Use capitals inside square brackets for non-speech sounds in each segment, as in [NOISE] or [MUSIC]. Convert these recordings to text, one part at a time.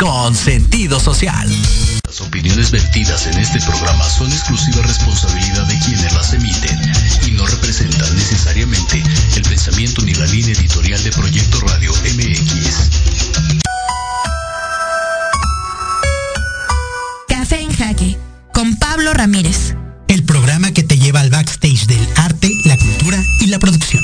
con sentido social. Las opiniones vertidas en este programa son exclusiva responsabilidad de quienes las emiten y no representan necesariamente el pensamiento ni la línea editorial de Proyecto Radio MX. Café en Jaque, con Pablo Ramírez. El programa que te lleva al backstage del arte, la cultura y la producción.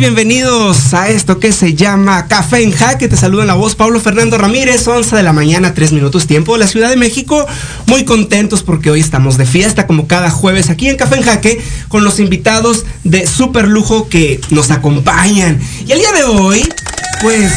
Bienvenidos a esto que se llama Café en Jaque. Te saludo en la voz Pablo Fernando Ramírez, 11 de la mañana, 3 minutos tiempo de la Ciudad de México. Muy contentos porque hoy estamos de fiesta como cada jueves aquí en Café en Jaque con los invitados de super lujo que nos acompañan. Y el día de hoy, pues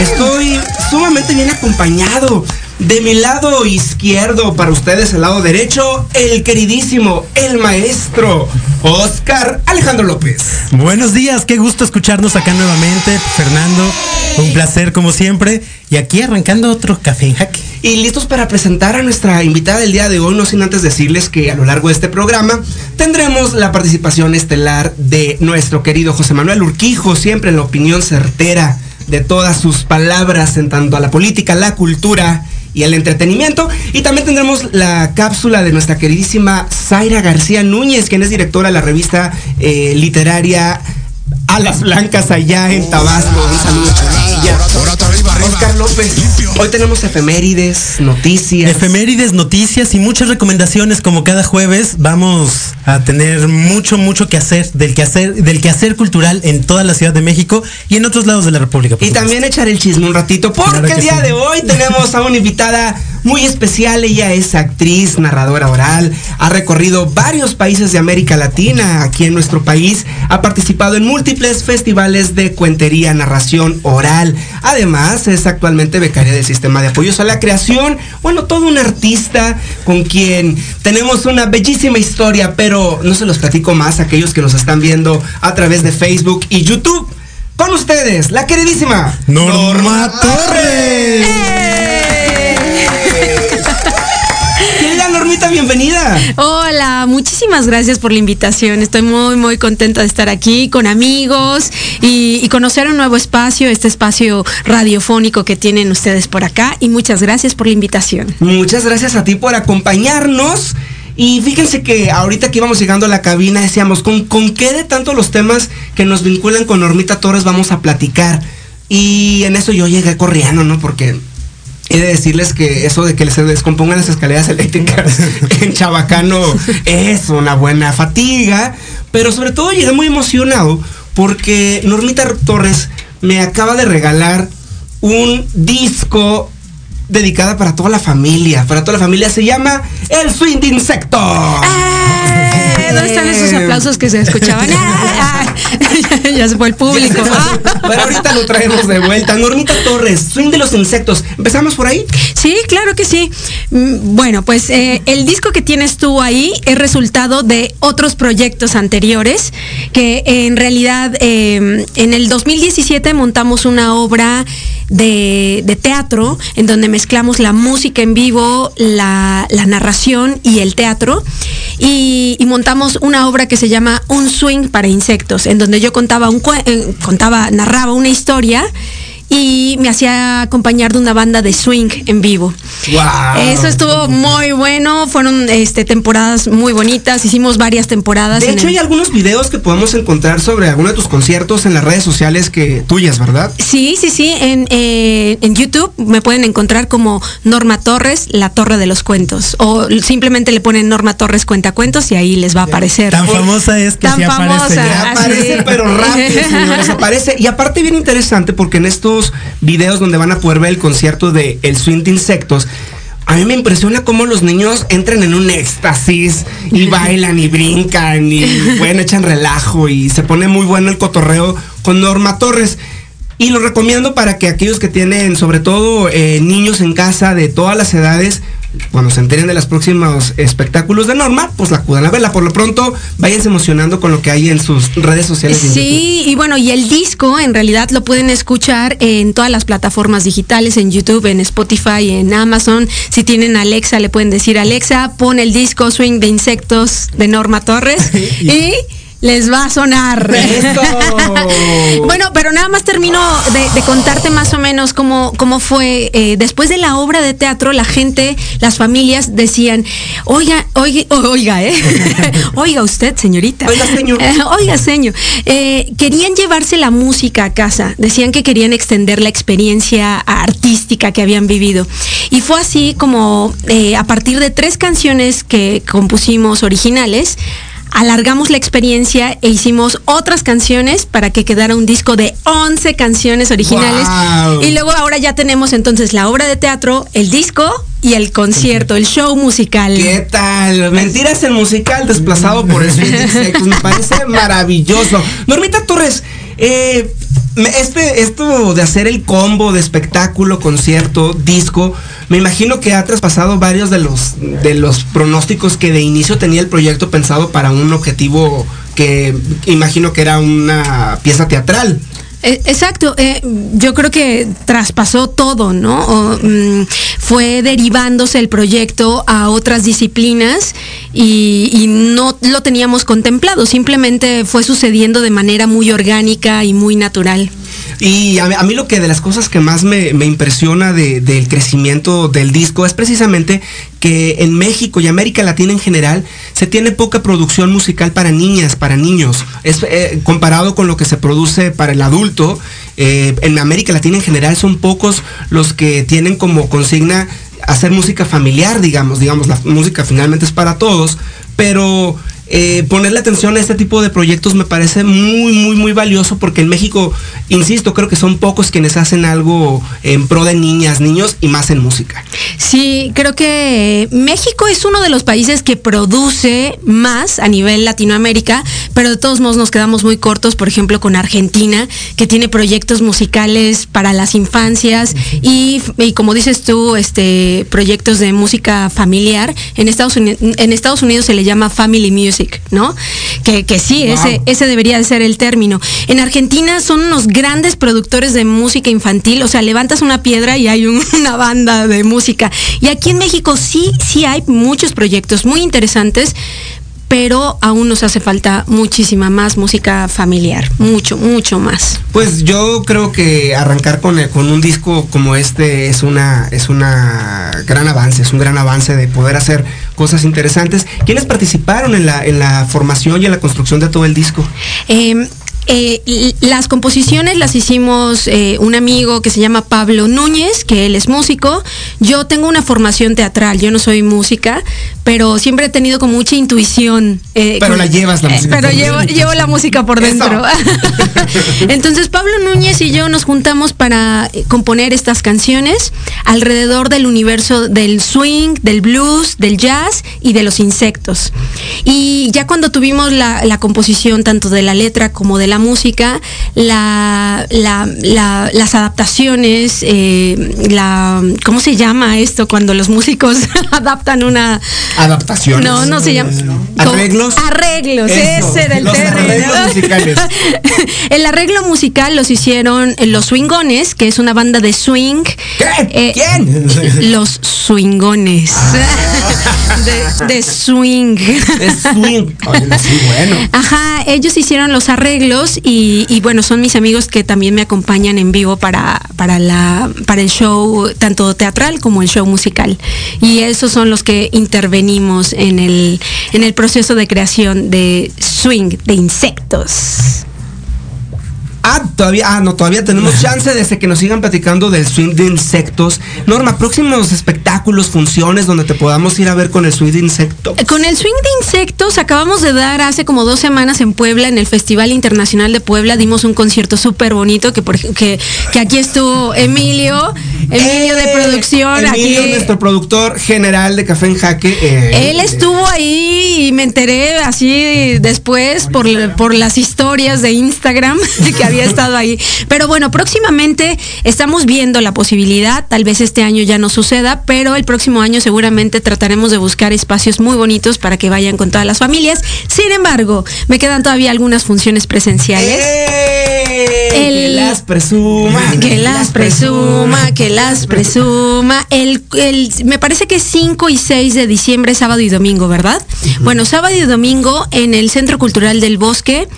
estoy sumamente bien acompañado. De mi lado izquierdo, para ustedes el lado derecho, el queridísimo, el maestro, Oscar Alejandro López. Buenos días, qué gusto escucharnos acá nuevamente, Fernando. Un placer como siempre. Y aquí arrancando otro café en jaque. Y listos para presentar a nuestra invitada del día de hoy, no sin antes decirles que a lo largo de este programa tendremos la participación estelar de nuestro querido José Manuel Urquijo, siempre en la opinión certera de todas sus palabras en tanto a la política, la cultura y el entretenimiento. Y también tendremos la cápsula de nuestra queridísima Zaira García Núñez, quien es directora de la revista eh, literaria Alas Blancas allá en Tabasco. Un saludo para ella. Oscar López. Hoy tenemos efemérides, noticias. Efemérides, noticias y muchas recomendaciones como cada jueves. Vamos a tener mucho, mucho que hacer del quehacer, del quehacer cultural en toda la Ciudad de México y en otros lados de la República. Y supuesto. también echar el chisme un ratito, porque Claro el día sí. de hoy tenemos a una invitada muy especial. Ella es actriz, narradora oral, ha recorrido varios países de América Latina. Aquí en nuestro país ha participado en múltiples festivales de cuentería, narración oral. Además, es actualmente becaria del sistema de apoyos a la creación. Bueno, todo un artista con quien tenemos una bellísima historia, pero no se los platico más a aquellos que nos están viendo a través de Facebook y YouTube. Con ustedes, la queridísima Norma Torres. Bienvenida. Hola, muchísimas gracias por la invitación. Estoy muy, muy contenta de estar aquí con amigos y, y conocer un nuevo espacio, este espacio radiofónico que tienen ustedes por acá. Y muchas gracias por la invitación. Muchas gracias a ti por acompañarnos. Y fíjense que ahorita que íbamos llegando a la cabina decíamos, ¿con, ¿con qué de tanto los temas que nos vinculan con Normita Torres vamos a platicar? Y en eso yo llegué corriendo, ¿no? Porque he de decirles que eso de que se descompongan las escaleras eléctricas [LAUGHS] en Chabacano es una buena fatiga. Pero sobre todo llegué muy emocionado porque Normita Torres me acaba de regalar un disco dedicada para toda la familia. Para toda la familia se llama El Swing de Insecto. ¡Eh! ¿Dónde están esos aplausos que se escuchaban? Ya, [LAUGHS] [LAUGHS] ya se fue el público. Pero ahorita lo traemos de vuelta. Normita Torres, Swing de los Insectos. ¿Empezamos por ahí? Sí, claro que sí. Mm, Bueno, pues eh, el disco que tienes tú ahí es resultado de otros proyectos anteriores que en realidad eh, en el 2017 montamos una obra de, de teatro en donde mezclamos la música en vivo, la, narración y el teatro y, montamos una obra que se llama Un swing para insectos en donde yo contaba un eh, contaba narraba una historia y me hacía acompañar de una banda de swing en vivo. Wow. Eso estuvo muy bueno, fueron este, temporadas muy bonitas, hicimos varias temporadas. De hecho, el- hay algunos videos que podemos encontrar sobre algunos de tus conciertos en las redes sociales que tuyas, ¿verdad? Sí, sí, sí. En, eh, en YouTube me pueden encontrar como Norma Torres, la Torre de los Cuentos. O simplemente le ponen Norma Torres Cuentacuentos y ahí les va a aparecer. Tan famosa es que Tan sí aparece famosa. ya. Aparece, pero rápido, señores, aparece. Y aparte bien interesante porque en estos videos donde van a poder ver el concierto de El Swing de Insectos, a mí me impresiona cómo los niños entran en un éxtasis y [LAUGHS] bailan y brincan y bueno, echan relajo y se pone muy bueno el cotorreo con Norma Torres. Y lo recomiendo para que aquellos que tienen, sobre todo eh, niños en casa de todas las edades, cuando se enteren de los próximos espectáculos de Norma, pues la acudan a verla. Por lo pronto, váyanse emocionando con lo que hay en sus redes sociales. Sí, y bueno, y el disco en realidad lo pueden escuchar en todas las plataformas digitales, en YouTube, en Spotify, en Amazon. Si tienen Alexa, le pueden decir Alexa, pon el disco Swing de Insectos de Norma Torres [LAUGHS] y les va a sonar. [LAUGHS] Bueno, pero nada más termino de, de contarte más o menos cómo, cómo fue. eh, después de la obra de teatro, la gente, las familias decían, oiga, oiga, oiga, ¿eh? [LAUGHS] oiga usted, señorita. Oiga, señor. [LAUGHS] Eh, oiga, señor. Eh, querían llevarse la música a casa. Decían que querían extender la experiencia artística que habían vivido. Y fue así como a partir de tres canciones que compusimos originales, alargamos la experiencia e hicimos otras canciones para que quedara un disco de 11 canciones originales. Y luego ahora ya tenemos entonces la obra de teatro, el disco y el concierto, el show musical. ¿Qué tal? Mentiras el musical desplazado por el. [LAUGHS] Me parece maravilloso. Normita Torres, eh, este, esto de hacer el combo de espectáculo, concierto, disco, me imagino que ha traspasado varios de los, de los pronósticos que de inicio tenía el proyecto pensado para un objetivo que imagino que era una pieza teatral. Eh, Exacto, eh, yo creo que traspasó todo, ¿no? Mm, fue derivándose el proyecto a otras disciplinas y no lo teníamos contemplado, simplemente fue sucediendo de manera muy orgánica y muy natural. Y a, mí- lo que de las cosas que más me, me impresiona de- del crecimiento del disco es precisamente que en México y América Latina en general se tiene poca producción musical para niñas, para niños. Es eh, comparado con lo que se produce para el adulto, eh, en América Latina en general son pocos los que tienen como consigna hacer música familiar, digamos, digamos, la música finalmente es para todos, pero eh, ponerle atención a este tipo de proyectos me parece muy, muy, muy valioso porque en México, insisto, creo que son pocos quienes hacen algo en pro de niñas, niños y más en música. Sí, creo que México es uno de los países que produce más a nivel Latinoamérica, pero de todos modos nos quedamos muy cortos, por ejemplo, con Argentina, que tiene proyectos musicales para las infancias y, y como dices tú, este proyectos de música familiar. En Estados Unidos, en Estados Unidos se le llama family music, ¿no? Que, que sí, Wow. ese, ese debería de ser el término. En Argentina son unos grandes productores de música infantil, o sea, levantas una piedra y hay un- [LAUGHS] una banda de música. Y aquí en México sí, sí hay muchos proyectos muy interesantes, pero aún nos hace falta muchísima más música familiar, mucho, mucho más. Pues yo creo que arrancar con, el- con un disco como este es una, es una gran avance, es un gran avance de poder hacer cosas interesantes. ¿Quiénes participaron en la, en la formación y en la construcción de todo el disco? Eh, eh, las composiciones las hicimos eh, un amigo que se llama Pablo Núñez, que él es músico. Yo tengo una formación teatral, yo no soy música, pero siempre he tenido como mucha intuición. eh, Pero con- la llevas la eh, música Pero llevo, llevo la música por dentro. [LAUGHS] [LAUGHS] Entonces Pablo Núñez y yo nos juntamos para eh, componer estas canciones alrededor del universo del swing, del blues, del jazz y de los insectos. Y ya cuando tuvimos la, la composición tanto de la letra como de la música, la, la- la- las adaptaciones, eh, la, ¿cómo se llama esto cuando los músicos [LAUGHS] adaptan una... Adaptaciones. No, no se llama. Arreglos. Arreglos, Eso, ese era el los término. arreglos musicales. [LAUGHS] el arreglo musical los hicieron los Swingones, que es una banda de swing. ¿Qué? Eh, ¿Quién? [LAUGHS] Los Swingones. [LAUGHS] de, de swing. Es swing. Oye, no, sí, bueno. Ajá, ellos hicieron los arreglos y, y bueno, son mis amigos que también me acompañan en vivo para, para, la, para el show, tanto teatral como el show musical. Y esos son los que intervenimos en el, en el proceso de creación de swing, de insectos. Ah, todavía, ah, no, todavía tenemos [LAUGHS] chance desde que nos sigan platicando del swing de insectos. Norma, próximos espectáculos, funciones donde te podamos ir a ver con el swing de insectos. Con el swing de insectos acabamos de dar hace como dos semanas en Puebla, en el Festival Internacional de Puebla, dimos un concierto súper bonito que, por que, que aquí estuvo Emilio, Emilio de Eh, producción. Emilio, aquí, nuestro productor general de Café en Jaque. eh, Él estuvo ahí y me enteré así después por, por las historias de Instagram [LAUGHS] que había [LAUGHS] estado ahí. Pero bueno, próximamente estamos viendo la posibilidad, tal vez este año ya no suceda, pero el próximo año seguramente trataremos de buscar espacios muy bonitos para que vayan con todas las familias. Sin embargo, me quedan todavía algunas funciones presenciales. ¡Eh! El- que las presuma. [LAUGHS] Que las presuma, que las presuma. El, el- me parece que 5 y 6 de diciembre, sábado y domingo, ¿verdad? Bueno, sábado y domingo en el Centro Cultural del Bosque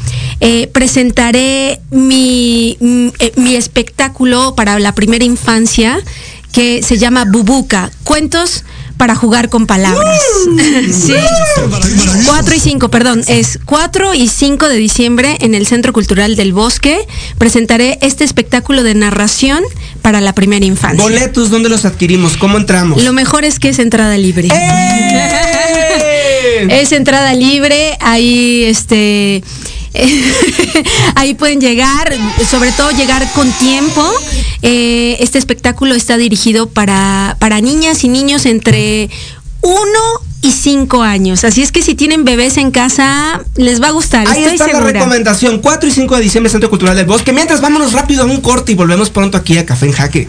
eh, presentaré mi, mm, eh, mi espectáculo para la primera infancia que se llama Bubuca, cuentos para jugar con palabras. [LAUGHS] sí. 4 y 5, perdón, es 4 y 5 de diciembre en el Centro Cultural del Bosque. Presentaré este espectáculo de narración para la primera infancia. Boletos, ¿dónde los adquirimos? ¿Cómo entramos? Lo mejor es que es entrada libre. ¡Eh! [LAUGHS] Es entrada libre, ahí este [LAUGHS] ahí pueden llegar, sobre todo llegar con tiempo. Eh, este espectáculo está dirigido para, para niñas y niños entre 1 y 5 años. Así es que si tienen bebés en casa, les va a gustar. Ahí estoy está la recomendación. 4 y 5 de diciembre, Centro Cultural del Bosque. Mientras vámonos rápido a un corte y volvemos pronto aquí a Café en Jaque.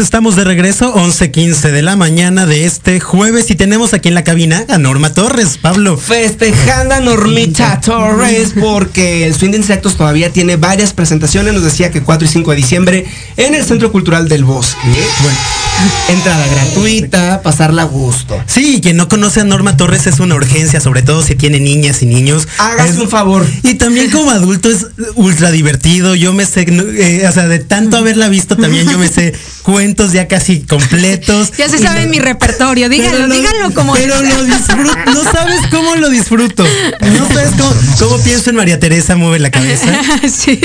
Estamos de regreso, 11.15 de la mañana de este jueves y tenemos aquí en la cabina a Norma Torres, Pablo. Festejando a Normita [LAUGHS] Torres porque el Swing de Insectos todavía tiene varias presentaciones, nos decía que 4 y 5 de diciembre en el Centro Cultural del Bosque. Bueno, entrada gratuita, pasarla a gusto. Sí, quien no conoce a Norma Torres es una urgencia, sobre todo si tiene niñas y niños. Hágase Es- un favor. Y también como [LAUGHS] adulto es ultra divertido. Yo me sé, eh, o sea, de tanto haberla visto también yo me sé cuentos [LAUGHS] ya casi completos. [LAUGHS] Ya se sabe mi repertorio, díganlo, díganlo como Pero lo disfruto, no sabes cómo lo disfruto. No sabes cómo, cómo pienso en María Teresa mueve la cabeza. [LAUGHS] sí.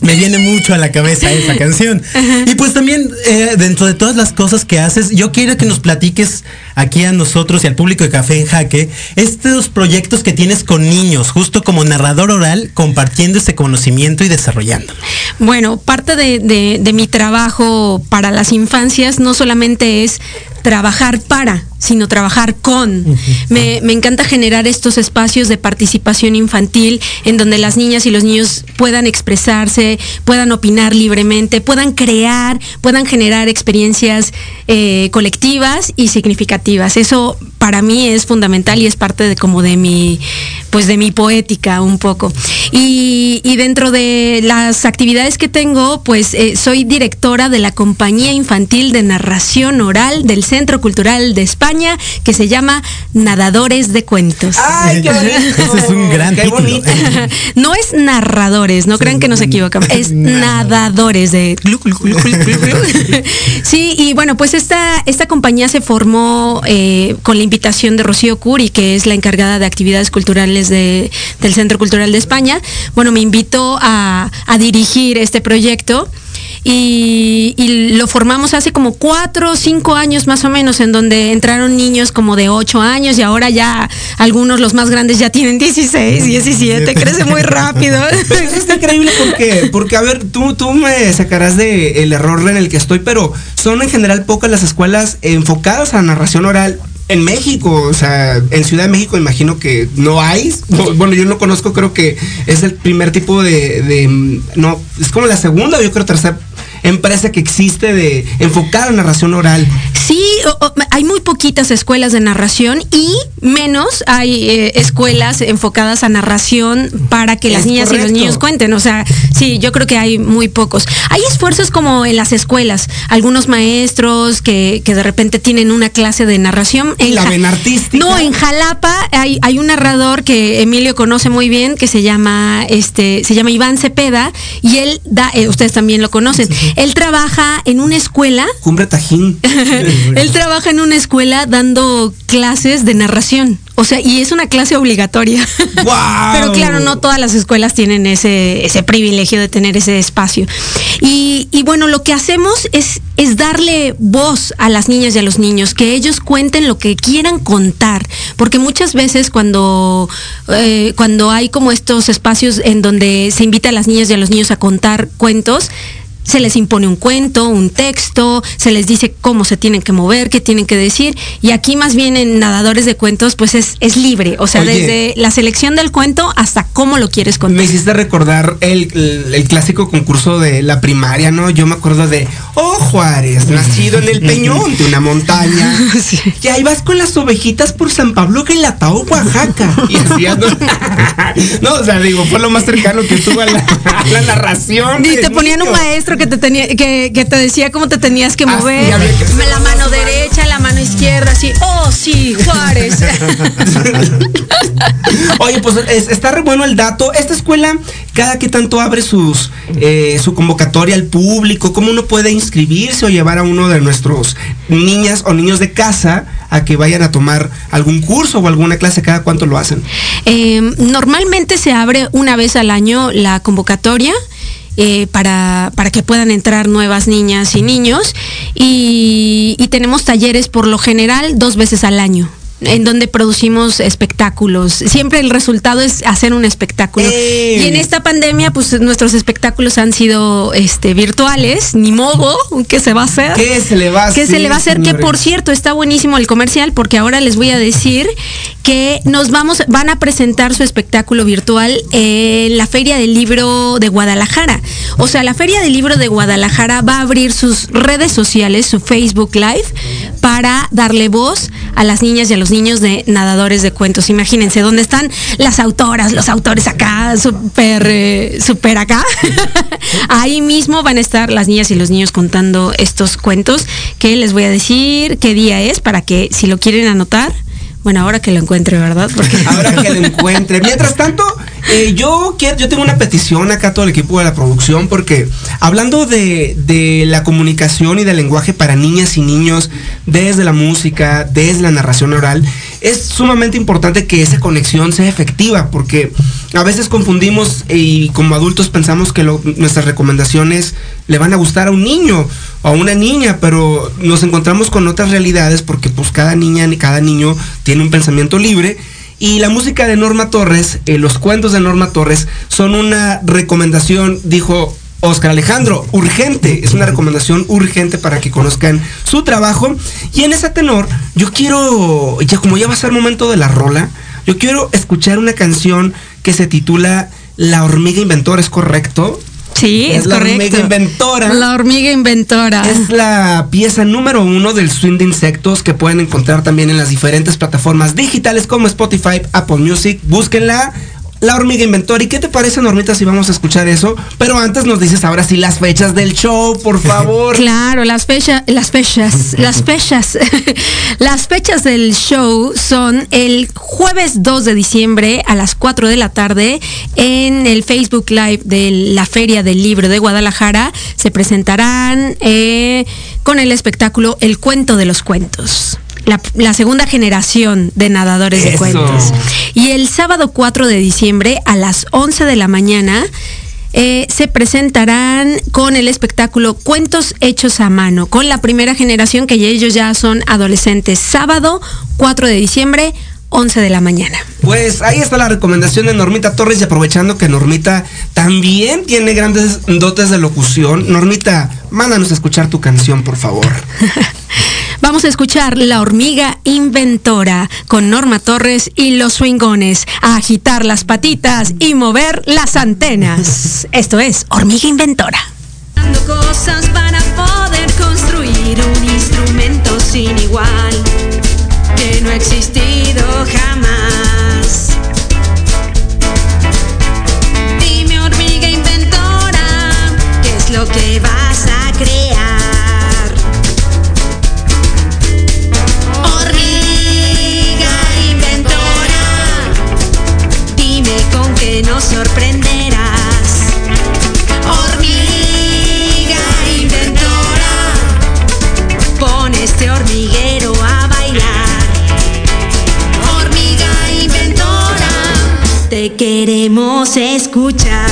Me viene mucho a la cabeza esa canción. Y pues también, eh, dentro de todas las cosas que haces, yo quiero que nos platiques aquí a nosotros y al público de Café en Jaque, estos proyectos que tienes con niños, justo como narrador oral, compartiendo ese conocimiento y desarrollándolo. Bueno, parte de, de- de mi trabajo para las infancias no solamente es trabajar para, sino trabajar con. Me, me encanta generar estos espacios de participación infantil en donde las niñas y los niños puedan expresarse, puedan opinar libremente, puedan crear, puedan generar experiencias eh, colectivas y significativas. Eso para mí es fundamental y es parte de como de mi, pues de mi poética un poco. Y, y dentro de las actividades que tengo, pues eh, soy directora de la compañía infantil de narración oral del Centro Cultural de España, que se llama Nadadores de Cuentos. ¡Ay, qué bonito! Ese es un gran Qué título. bonito. [LAUGHS] No es narradores, no crean que nos equivocamos, [LAUGHS] es nadadores de... [LAUGHS] Sí, y bueno, pues esta, esta compañía se formó eh, con la invitación de Rocío Curi, que es la encargada de actividades culturales de- del Centro Cultural de España. Bueno, me invitó a, a dirigir este proyecto. Y, y lo formamos hace como cuatro o cinco años más o menos, en donde entraron niños como de ocho años y ahora ya algunos, los más grandes, ya tienen 16, 17, crece muy rápido. [LAUGHS] Pero está increíble porque, porque a ver, tú, tú me sacarás de el error en el que estoy, pero son en general pocas las escuelas enfocadas a narración oral. En México, o sea, en Ciudad de México imagino que no hay. No, bueno, yo no conozco, creo que es el primer tipo de, de, no, es como la segunda, yo creo tercera empresa que existe de enfocada en narración oral. Sí, o- o- hay muy poquitas escuelas de narración y menos hay eh, escuelas enfocadas a narración para que las niñas y los niños cuenten. O sea, sí, yo creo que hay muy pocos. Hay esfuerzos como en las escuelas, algunos maestros que, que de repente tienen una clase de narración. En La ven artística. No, en Jalapa hay, hay un narrador que Emilio conoce muy bien que se llama este se llama Iván Cepeda y él da eh, ustedes también lo conocen. Él trabaja en una escuela Cumbre Tajín. [LAUGHS] él trabaja en una escuela dando clases de narración. O sea, y es una clase obligatoria. [LAUGHS] ¡Guau! Pero claro, no todas las escuelas tienen ese, ese privilegio de tener ese espacio. Y, y bueno, lo que hacemos es, es darle voz a las niñas y a los niños, que ellos cuenten lo que quieran contar. Porque muchas veces cuando, eh, cuando hay como estos espacios en donde se invita a las niñas y a los niños a contar cuentos, se les impone un cuento, un texto, se les dice cómo se tienen que mover, qué tienen que decir. Y aquí más bien en nadadores de cuentos, pues es, es libre. O sea, Oye. desde la selección del cuento hasta cómo lo quieres contar. Me hiciste recordar el, el- el clásico concurso de la primaria, ¿no? Yo me acuerdo de, oh Juárez, nacido en el peñón de una montaña. [LAUGHS] Y ahí vas con las ovejitas por San Pablo que la Oaxaca. [LAUGHS] Y así ando- [LAUGHS] No, o sea, digo, fue lo más cercano que estuvo a la, a la narración. Y te ponían un maestro que te tenía, que, que te decía cómo te tenías que Ah, mover. sí, que la mano derecha, la mano izquierda, así, oh sí, Juárez. [LAUGHS] Oye, pues es- está re bueno el dato. Esta escuela, cada que tanto abre sus eh, su convocatoria al público, cómo uno puede inscribirse o llevar a uno de nuestros niñas o niños de casa a que vayan a tomar algún curso o alguna clase, cada cuánto lo hacen. Eh, normalmente se abre una vez al año la convocatoria. Eh, para, para que puedan entrar nuevas niñas y niños y, y tenemos talleres por lo general dos veces al año. En donde producimos espectáculos. Siempre el resultado es hacer un espectáculo. Y en esta pandemia, pues nuestros espectáculos han sido este, virtuales, ni modo, ¿qué se va a hacer? ¿Qué se le va a ¿Qué se hacer, le va a hacer? Que por cierto, está buenísimo el comercial porque ahora les voy a decir que nos vamos, van a presentar su espectáculo virtual en la Feria del Libro de Guadalajara. O sea, la Feria del Libro de Guadalajara va a abrir sus redes sociales, su Facebook Live, para darle voz a las niñas y a los niños de nadadores de cuentos. Imagínense, dónde están las autoras, los autores acá, súper, eh, súper acá. [LAUGHS] Ahí mismo van a estar las niñas y los niños contando estos cuentos que les voy a decir qué día es para que si lo quieren anotar, bueno, ahora que lo encuentre, ¿verdad? Porque Ahora que lo encuentre. [LAUGHS] Mientras tanto, eh, yo quiero, yo tengo una petición acá a todo el equipo de la producción, porque hablando de, de la comunicación y del lenguaje para niñas y niños, desde la música, desde la narración oral, es sumamente importante que esa conexión sea efectiva, porque a veces confundimos y como adultos pensamos que nuestras recomendaciones le van a gustar a un niño o a una niña, pero nos encontramos con otras realidades porque pues cada niña ni cada niño tiene un pensamiento libre y la música de Norma Torres, eh, los cuentos de Norma Torres son una recomendación, dijo Oscar Alejandro, urgente, es una recomendación urgente para que conozcan su trabajo y en ese tenor yo quiero, ya como ya va a ser momento de la rola, yo quiero escuchar una canción que se titula La hormiga inventora, ¿es correcto? Sí, es es, la correcto. hormiga inventora. La hormiga inventora. Es la pieza número uno del swing de insectos que pueden encontrar también en las diferentes plataformas digitales como Spotify, Apple Music. Búsquenla. La hormiga inventora. ¿Y qué te parece, Normita, si vamos a escuchar eso? Pero antes nos dices ahora sí las fechas del show, por [LAUGHS] favor. Claro, las fechas, las fechas, [LAUGHS] las fechas, [LAUGHS] las fechas del show son el jueves 2 de diciembre a las 4 de la tarde en el Facebook Live de la Feria del Libro de Guadalajara. Se presentarán eh, con el espectáculo El Cuento de los Cuentos. La, la segunda generación de nadadores de Eso. cuentos. Y el sábado 4 de diciembre a las 11 de la mañana eh, se presentarán con el espectáculo Cuentos Hechos a Mano, con la primera generación que ellos ya son adolescentes. Sábado 4 de diciembre, 11 de la mañana. Pues ahí está la recomendación de Normita Torres y aprovechando que Normita también tiene grandes dotes de locución. Normita, mándanos a escuchar tu canción, por favor. [LAUGHS] Vamos a escuchar La hormiga inventora con Norma Torres y los swingones a agitar las patitas y mover las antenas. Esto es Hormiga Inventora. Queremos escuchar.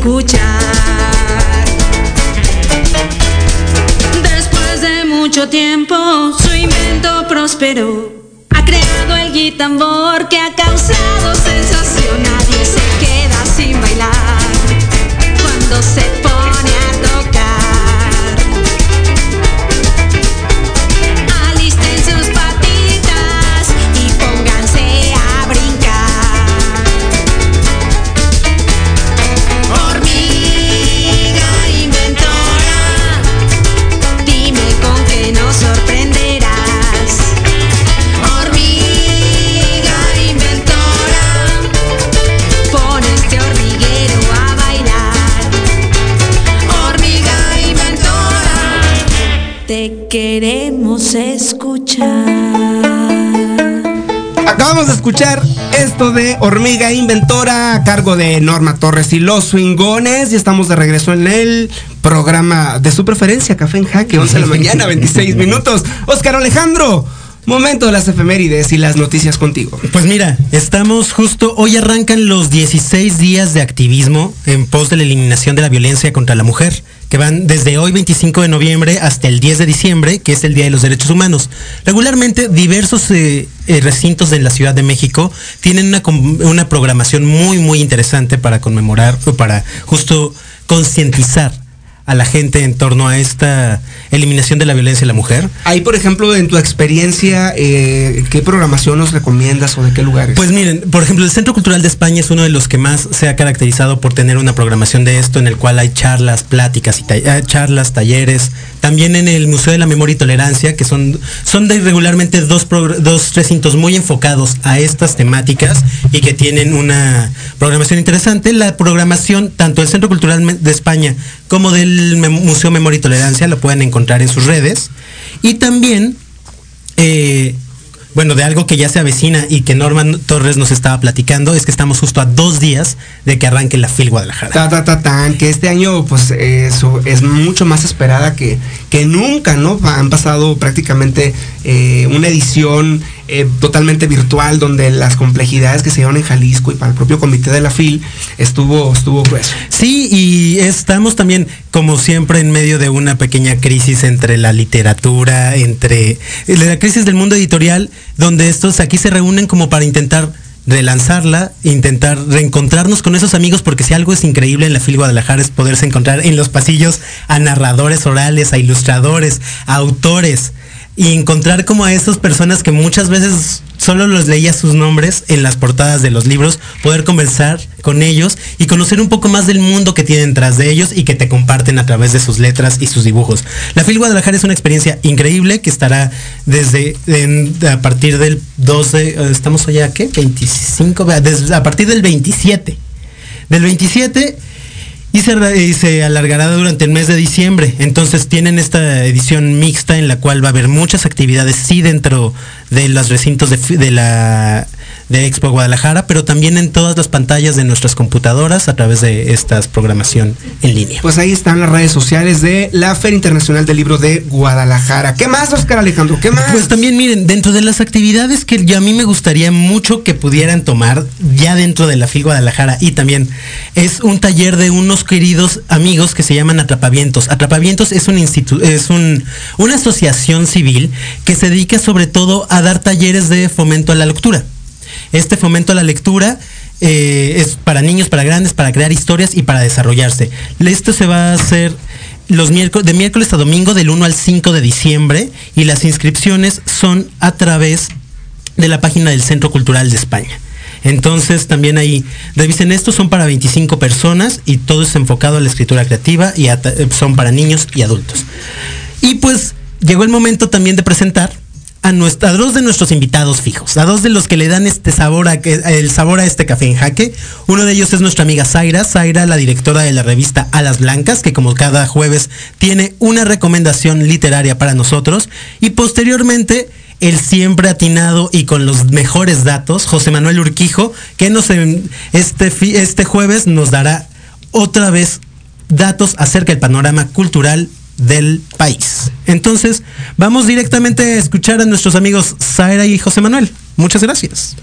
Queremos escuchar esto de Hormiga Inventora a cargo de Norma Torres y los Swingones y estamos de regreso en el programa de su preferencia, Café en Jaque, 11 de la mañana, 26 minutos. Oscar Alejandro, momento de las efemérides y las noticias contigo. Pues mira, estamos justo, hoy arrancan los 16 días de activismo en pos de la eliminación de la violencia contra la mujer, que van desde hoy 25 de noviembre hasta el 10 de diciembre, que es el Día de los Derechos Humanos. Regularmente diversos eh, eh, recintos de la Ciudad de México tienen una, una programación muy, muy interesante para conmemorar, o para justo concientizar a la gente en torno a esta eliminación de la violencia de la mujer. Ahí, por ejemplo, en tu experiencia, eh, ¿qué programación nos recomiendas o de qué lugares? Pues miren, por ejemplo, el Centro Cultural de España es uno de los que más se ha caracterizado por tener una programación de esto, en el cual hay charlas, pláticas y ta- eh, charlas, talleres. También en el Museo de la Memoria y Tolerancia, que son, son de regularmente dos, dos recintos muy enfocados a estas temáticas y que tienen una programación interesante. La programación, tanto del Centro Cultural de España como del Museo Memoria y Tolerancia, la pueden encontrar en sus redes. Y también eh, bueno, de algo que ya se avecina y que Norman Torres nos estaba platicando, es que estamos justo a dos días de que arranque la FIL Guadalajara. Ta, ta, ta, tan, que este año pues eso es mucho más esperada que, que nunca, ¿no? Han pasado prácticamente eh, una edición eh, totalmente virtual donde las complejidades que se dieron en Jalisco y para el propio comité de la FIL estuvo, estuvo grueso. Sí, y estamos también, como siempre, en medio de una pequeña crisis entre la literatura, entre la crisis del mundo editorial, donde estos aquí se reúnen como para intentar relanzarla, intentar reencontrarnos con esos amigos, porque si algo es increíble en la FIL Guadalajara es poderse encontrar en los pasillos a narradores orales, a ilustradores, a autores, y encontrar como a esas personas que muchas veces solo los leía sus nombres en las portadas de los libros, poder conversar con ellos y conocer un poco más del mundo que tienen tras de ellos y que te comparten a través de sus letras y sus dibujos. La FIL Guadalajara es una experiencia increíble que estará desde a partir del 12, eh, estamos hoy a qué? 25, vea, desde- a partir del 27. Del 27 y se, alargará durante el mes de diciembre. Entonces tienen esta edición mixta en la cual va a haber muchas actividades, sí dentro de los recintos de, de la de Expo Guadalajara, pero también en todas las pantallas de nuestras computadoras a través de esta programación en línea. Pues ahí están las redes sociales de la Feria Internacional del Libro de Guadalajara. ¿Qué más, Oscar Alejandro? ¿Qué más? Pues también miren, dentro de las actividades que yo- a mí me gustaría mucho que pudieran tomar ya dentro de la FIL Guadalajara y también es un taller de unos queridos amigos que se llaman Atrapavientos. Atrapavientos es un instituto, es un, una asociación civil que se dedica sobre todo a dar talleres de fomento a la lectura. Este fomento a la lectura eh, es para niños, para grandes, para crear historias y para desarrollarse. Esto se va a hacer los miércoles, de miércoles a domingo del 1 al 5 de diciembre y las inscripciones son a través de la página del Centro Cultural de España. Entonces también ahí revisen esto, son para 25 personas y todo es enfocado a la escritura creativa y son para niños y adultos. Y pues llegó el momento también de presentar a, dos de nuestros invitados fijos, a dos de los que le dan este sabor a, el sabor a este café en jaque. Uno de ellos es nuestra amiga Zaira, Zaira, la directora de la revista Alas Blancas, que como cada jueves tiene una recomendación literaria para nosotros. Y posteriormente, el siempre atinado y con los mejores datos, José Manuel Urquijo, que nos, este, este jueves nos dará otra vez datos acerca del panorama cultural del país. Entonces, vamos directamente a escuchar a nuestros amigos Zaira y José Manuel. Muchas gracias.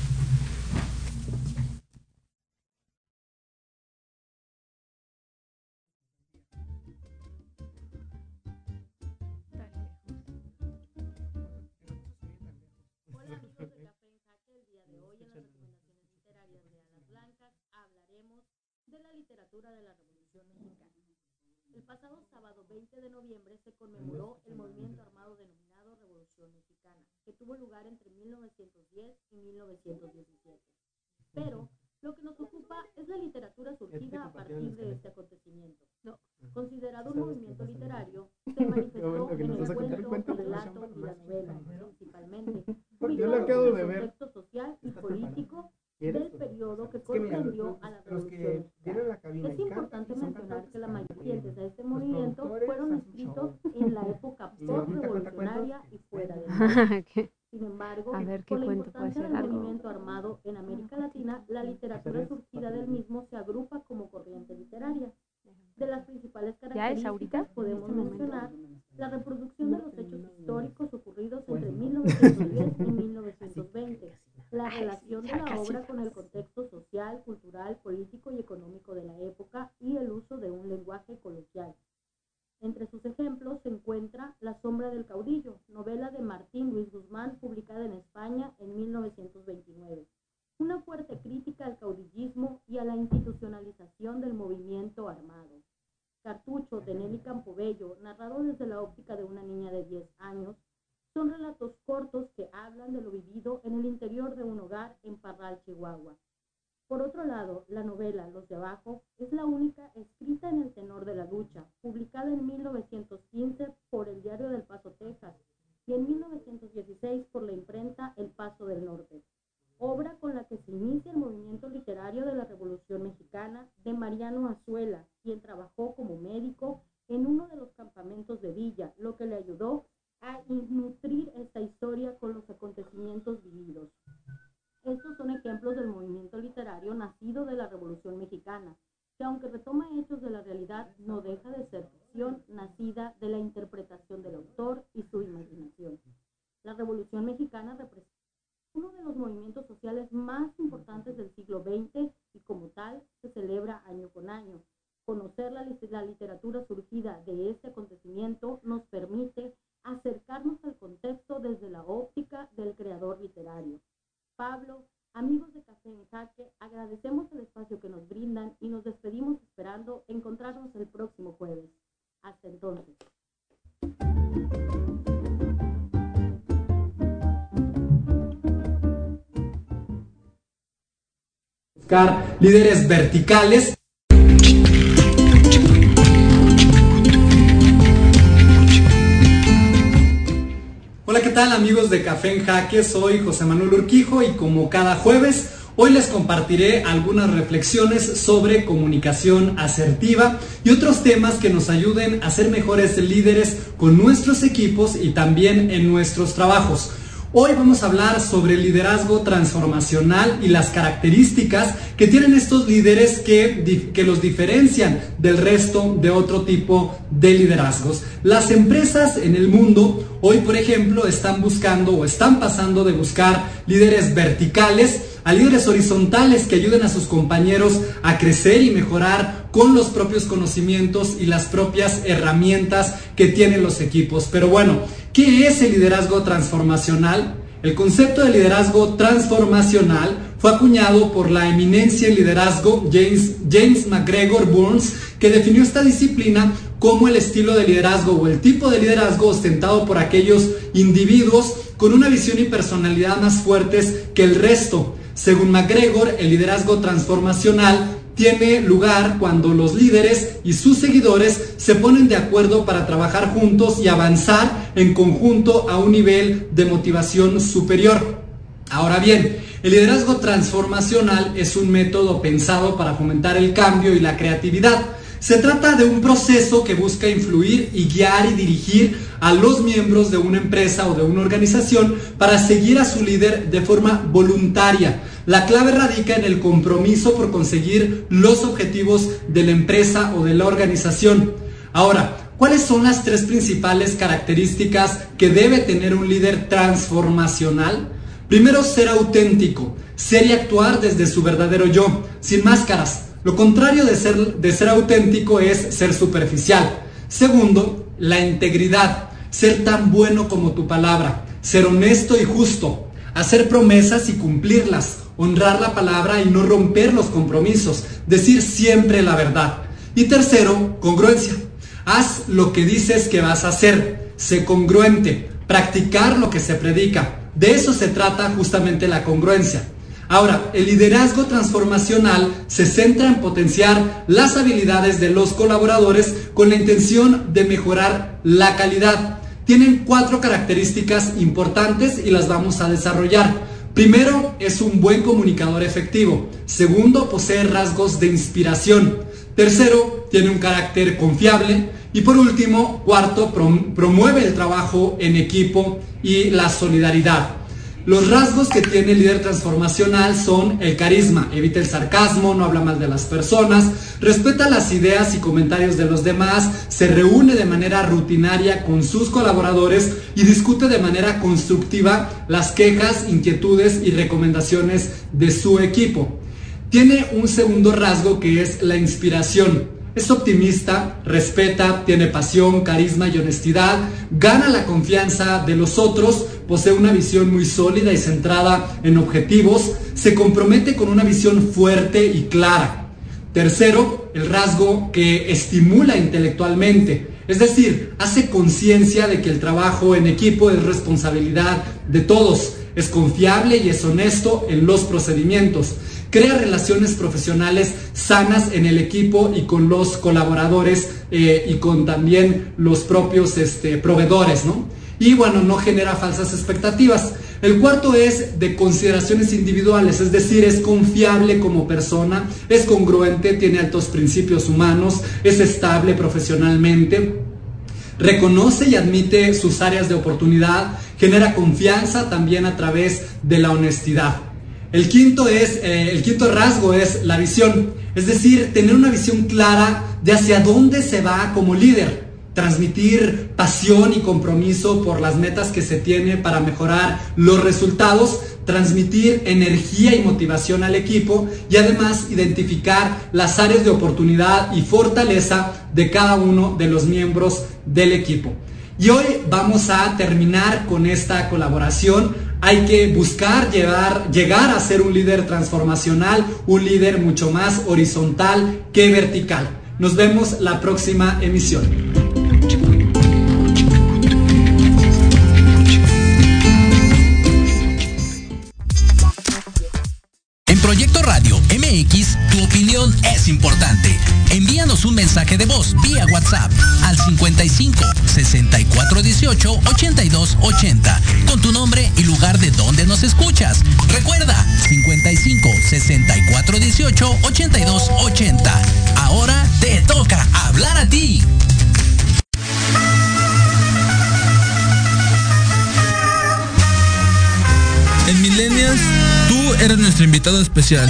El pasado sábado 20 de noviembre se conmemoró el movimiento armado denominado Revolución Mexicana, que tuvo lugar entre 1910 y 1917. Pero lo que nos ocupa es la literatura surgida a partir de este acontecimiento. Considerado un movimiento literario, [LAUGHS] se manifestó [LAUGHS] en el cuento, el relato y la novela, principalmente, ubicado en el contexto social y político del periodo que comprendió a la Revolución. Es importante mencionar que la mayoría de este movimiento fueron escritos en la época [LAUGHS] post-revolucionaria y fuera de [LAUGHS] ella. Sin embargo, A ver, ¿qué por la importancia del movimiento armado en América Latina, la literatura surgida del mismo se agrupa como corriente literaria. De las principales ¿Ya es características podemos este mencionar la reproducción de los hechos históricos ocurridos entre 1910 y 1920, [LAUGHS] la relación de la obra con el contexto social, cultural, político y económico de la época y el uso de un lenguaje coloquial. Entre sus ejemplos se encuentra La sombra del caudillo, novela de Martín Luis Guzmán, publicada en España en 1929. Una fuerte crítica al caudillismo y a la institucionalización del movimiento armado. Cartucho de Nelly Campobello, narrado desde la óptica de una niña de 10 años, son relatos cortos que hablan de lo vivido en el interior de un hogar en Parral, Chihuahua. Por otro lado, la novela Los de Abajo es la única escrita en el tenor de la lucha, publicada en 1915 por el Diario del Paso, Texas, y en 1916 por la imprenta El Paso del Norte, obra con la que se inicia el movimiento literario de la Revolución Mexicana de Mariano Azuela, quien trabajó como médico en uno de los campamentos de Villa, lo que le ayudó a nutrir esta historia con los acontecimientos vividos. Estos son ejemplos del movimiento literario nacido de la Revolución Mexicana, líderes verticales. Hola, ¿qué tal amigos de Café en Jaque? Soy José Manuel Urquijo y como cada jueves, hoy les compartiré algunas reflexiones sobre comunicación asertiva y otros temas que nos ayuden a ser mejores líderes con nuestros equipos y también en nuestros trabajos. Hoy vamos a hablar sobre el liderazgo transformacional y las características que tienen estos líderes que, que los diferencian del resto de otro tipo de liderazgos. Las empresas en el mundo hoy, por ejemplo, están buscando o están pasando de buscar líderes verticales a líderes horizontales que ayuden a sus compañeros a crecer y mejorar con los propios conocimientos y las propias herramientas que tienen los equipos. Pero bueno, ¿qué es el liderazgo transformacional? El concepto de liderazgo transformacional fue acuñado por la eminencia en liderazgo James, James McGregor Burns, que definió esta disciplina como el estilo de liderazgo o el tipo de liderazgo ostentado por aquellos individuos con una visión y personalidad más fuertes que el resto. Según McGregor, el liderazgo transformacional tiene lugar cuando los líderes y sus seguidores se ponen de acuerdo para trabajar juntos y avanzar en conjunto a un nivel de motivación superior. Ahora bien, el liderazgo transformacional es un método pensado para fomentar el cambio y la creatividad. Se trata de un proceso que busca influir y guiar y dirigir a los miembros de una empresa o de una organización para seguir a su líder de forma voluntaria. La clave radica en el compromiso por conseguir los objetivos de la empresa o de la organización. Ahora, ¿cuáles son las tres principales características que debe tener un líder transformacional? Primero, ser auténtico, ser y actuar desde su verdadero yo, sin máscaras. Lo contrario de ser, de ser auténtico es ser superficial. Segundo, la integridad, ser tan bueno como tu palabra, ser honesto y justo, hacer promesas y cumplirlas, honrar la palabra y no romper los compromisos, decir siempre la verdad. Y tercero, congruencia. Haz lo que dices que vas a hacer, sé congruente, practicar lo que se predica. De eso se trata justamente la congruencia. Ahora, el liderazgo transformacional se centra en potenciar las habilidades de los colaboradores con la intención de mejorar la calidad. Tienen cuatro características importantes y las vamos a desarrollar. Primero, es un buen comunicador efectivo. Segundo, posee rasgos de inspiración. Tercero, tiene un carácter confiable. Y por último, cuarto, promueve el trabajo en equipo y la solidaridad. Los rasgos que tiene el líder transformacional son el carisma, evita el sarcasmo, no habla mal de las personas, respeta las ideas y comentarios de los demás, se reúne de manera rutinaria con sus colaboradores y discute de manera constructiva las quejas, inquietudes y recomendaciones de su equipo. Tiene un segundo rasgo que es la inspiración. Es optimista, respeta, tiene pasión, carisma y honestidad, gana la confianza de los otros, posee una visión muy sólida y centrada en objetivos, se compromete con una visión fuerte y clara. Tercero, el rasgo que estimula intelectualmente, es decir, hace conciencia de que el trabajo en equipo es responsabilidad de todos, es confiable y es honesto en los procedimientos crea relaciones profesionales sanas en el equipo y con los colaboradores eh, y con también los propios este, proveedores, ¿no? Y bueno, no genera falsas expectativas. El cuarto es de consideraciones individuales, es decir, es confiable como persona, es congruente, tiene altos principios humanos, es estable profesionalmente, reconoce y admite sus áreas de oportunidad, genera confianza también a través de la honestidad. El quinto, es, eh, el quinto rasgo es la visión, es decir, tener una visión clara de hacia dónde se va como líder, transmitir pasión y compromiso por las metas que se tiene para mejorar los resultados, transmitir energía y motivación al equipo y además identificar las áreas de oportunidad y fortaleza de cada uno de los miembros del equipo. Y hoy vamos a terminar con esta colaboración. Hay que buscar llegar, llegar a ser un líder transformacional, un líder mucho más horizontal que vertical. Nos vemos la próxima emisión. Importante. Envíanos un mensaje de voz vía WhatsApp al 55 64 18 82 80 con tu nombre y lugar de donde nos escuchas. Recuerda 55 64 18 82 80. Ahora te toca hablar a ti. En Millennials, tú eres nuestro invitado especial.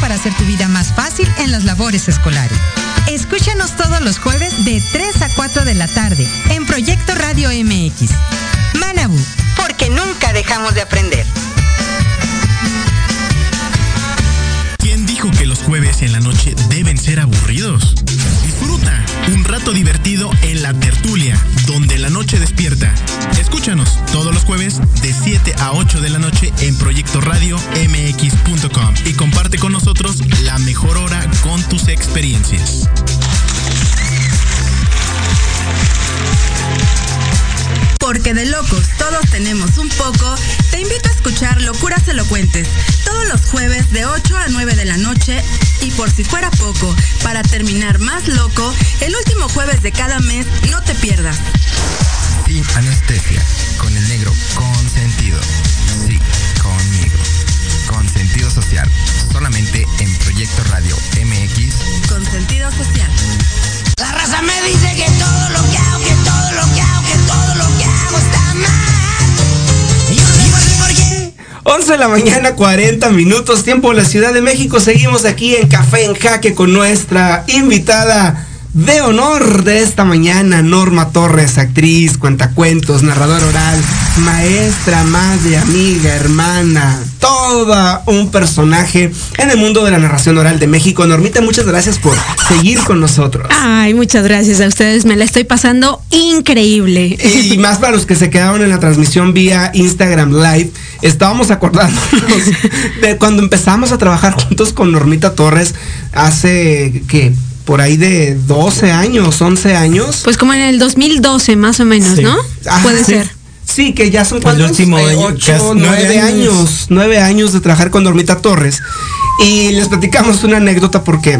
para hacer tu vida más fácil en las labores escolares. Escúchanos todos los jueves de 3 a 4 de la tarde en Proyecto Radio MX. Manabu, porque nunca dejamos de aprender. ¿Quién dijo que los jueves en la noche deben ser aburridos? Un rato divertido en la tertulia, donde la noche despierta. Escúchanos todos los jueves de 7 a 8 de la noche en Proyecto Radio MX.com y comparte con nosotros la mejor hora con tus experiencias. Porque de locos todos tenemos un poco, te invito a escuchar Locuras Elocuentes todos los jueves de 8 a 9 de la noche y por si fuera poco, para terminar más loco, el último jueves de cada mes no te pierdas. Sin anestesia, con el negro consentido. Sí, conmigo. Con sentido social, solamente en Proyecto Radio MX. Con sentido social. La raza me dice que todo de la mañana, 40 minutos, tiempo en la Ciudad de México. Seguimos aquí en Café en Jaque con nuestra invitada de honor de esta mañana, Norma Torres, actriz, cuentacuentos, narrador oral, maestra, madre, amiga, hermana, toda un personaje en el mundo de la narración oral de México. Normita, muchas gracias por seguir con nosotros. Ay, muchas gracias a ustedes, me la estoy pasando increíble. Y más para los que se quedaron en la transmisión vía Instagram Live, estábamos acordándonos de cuando empezamos a trabajar juntos con Normita Torres hace que por ahí de 12 años, 11 años. Pues como en el 2012 más o menos, ¿no? Ah, Puede sí. ser. Sí, que ya son cuántos? último Eh, año, ocho, nueve nueve años. años. nueve años de trabajar con Normita Torres. Y les platicamos una anécdota porque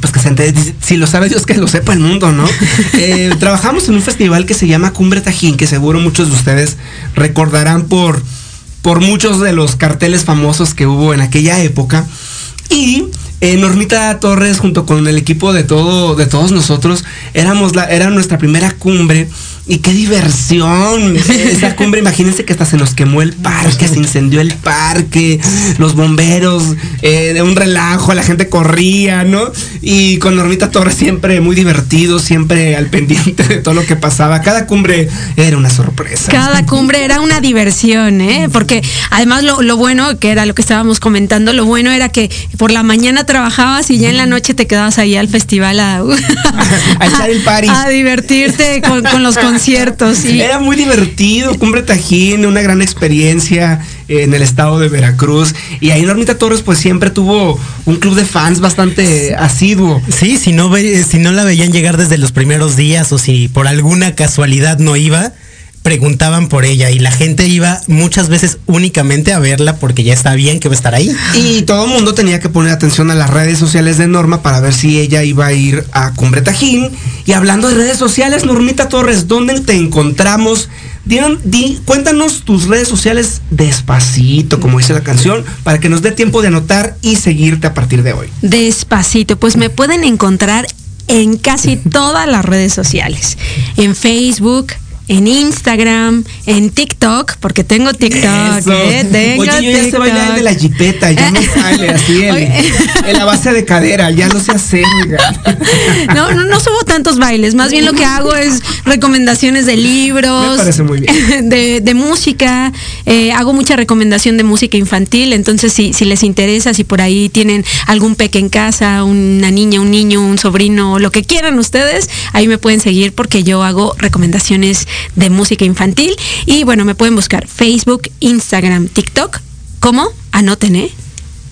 pues que se entere, si lo sabe Dios que lo sepa el mundo, ¿no? [LAUGHS] Eh, trabajamos en un festival que se llama Cumbre Tajín, que seguro muchos de ustedes recordarán por, por muchos de los carteles famosos que hubo en aquella época. Y eh, Normita Torres, junto con el equipo de todo, de todos nosotros, éramos era nuestra primera cumbre. Y qué diversión. [LAUGHS] Esa cumbre, imagínense que hasta se nos quemó el parque, se incendió el parque, los bomberos, eh, de un relajo, la gente corría, ¿no? Y con Normita Torres siempre muy divertido, siempre al pendiente de todo lo que pasaba. Cada cumbre era una sorpresa. Cada cumbre era una diversión, ¿eh? Porque además lo, lo bueno, que era lo que estábamos comentando, lo bueno era que por la mañana trabajabas y ya en la noche te quedabas ahí al festival a, [LAUGHS] a echar el party. a divertirte con, con los conciertos. Y, Era muy divertido, Cumbre Tajín, una gran experiencia en el estado de Veracruz. Y ahí Normita Torres pues siempre tuvo un club de fans bastante asiduo. Sí, si no, ve- si no la veían llegar desde los primeros días o si por alguna casualidad no iba, preguntaban por ella y la gente iba muchas veces únicamente a verla porque ya sabían que iba a estar ahí. Y todo el mundo tenía que poner atención a las redes sociales de Norma para ver si ella iba a ir a Cumbre Tajín. Y hablando de redes sociales, Normita Torres, ¿dónde te encontramos? Dieron- di- cuéntanos tus redes sociales despacito, como dice la canción, para que nos dé tiempo de anotar y seguirte a partir de hoy. Despacito, pues me pueden encontrar en casi todas las redes sociales. En Facebook, en Instagram, en TikTok, porque tengo TikTok. Eso. ¿eh? Tengo Oye, yo ya sé TikTok. bailar el de la jipeta, ya me sale así el- [LAUGHS] en la base de cadera, ya lo sé hacer. [LAUGHS] No, no, no subo tantos bailes, más bien lo que hago es recomendaciones de libros, Me parece muy bien. [LAUGHS] De, de música, eh, hago mucha recomendación de música infantil, entonces si, si les interesa, si por ahí tienen algún peque en casa, una niña, un niño, un sobrino, lo que quieran ustedes, ahí me pueden seguir porque yo hago recomendaciones de música infantil y bueno, me pueden buscar Facebook, Instagram, TikTok, ¿cómo? Anoten, ¿eh?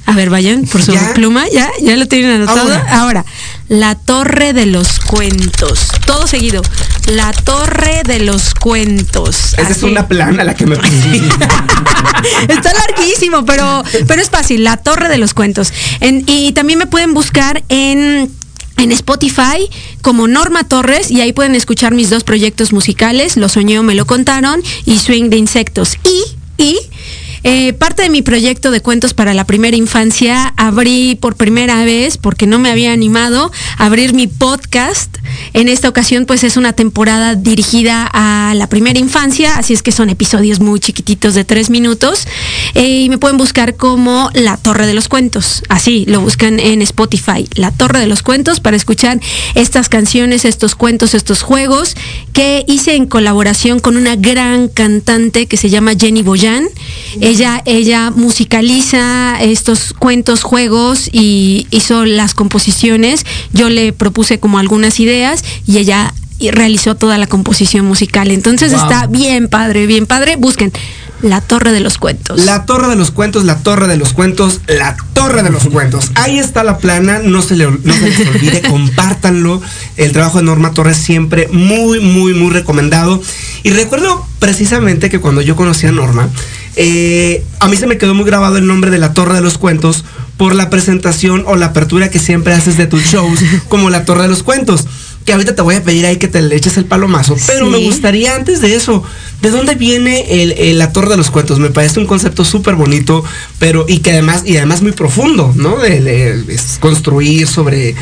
A ver, vayan por su ¿Ya? pluma, ¿ya? ¿Ya lo tienen anotado? Ahora. Ahora, la torre de los cuentos. Todo seguido. La torre de los cuentos. Esa es una plana la que me. [LAUGHS] Está larguísimo, pero, pero es fácil. La torre de los cuentos. En- y también me pueden buscar en en Spotify como Norma Torres y ahí pueden escuchar mis dos proyectos musicales, Lo soñé me lo contaron y Swing de Insectos. Y, y eh, parte de mi proyecto de cuentos para la primera infancia, abrí por primera vez, porque no me había animado, a abrir mi podcast. En esta ocasión, pues es una temporada dirigida a la primera infancia, así es que son episodios muy chiquititos de tres minutos. Eh, y me pueden buscar como La Torre de los Cuentos. Así, lo buscan en Spotify, La Torre de los Cuentos, para escuchar estas canciones, estos cuentos, estos juegos que hice en colaboración con una gran cantante que se llama Jenny Boyan. Ella, ella musicaliza estos cuentos, juegos y hizo las composiciones. Yo le propuse como algunas ideas y ella y realizó toda la composición musical. Entonces Wow. está bien padre, bien padre. Busquen La Torre de los Cuentos. La torre de los cuentos, la torre de los cuentos, la torre de los cuentos. Ahí está la plana, no se, le, no se les olvide, [LAUGHS] compártanlo. El trabajo de Norma Torres siempre muy, muy, muy recomendado. Y recuerdo precisamente que cuando yo conocí a Norma, eh, a mí se me quedó muy grabado el nombre de la torre de los cuentos por la presentación o la apertura que siempre haces de tus shows [LAUGHS] como la torre de los cuentos. Que ahorita te voy a pedir ahí que te le eches el palomazo, pero Sí. me gustaría antes de eso, ¿de dónde viene el, el- la torre de los cuentos? Me parece un concepto súper bonito, pero y que además, y además muy profundo, ¿no? De, construir sobre eh,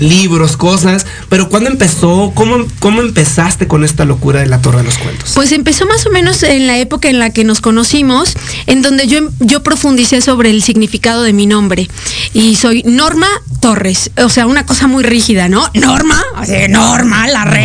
libros, cosas, pero ¿cuándo empezó? ¿Cómo, ¿Cómo empezaste con esta locura de la torre de los cuentos? Pues empezó más o menos en la época en la que nos conocimos, en donde yo, yo profundicé sobre el significado de mi nombre. Y soy Norma Torres. O sea, una cosa muy rígida, ¿no? Norma, Norma, la ¿no?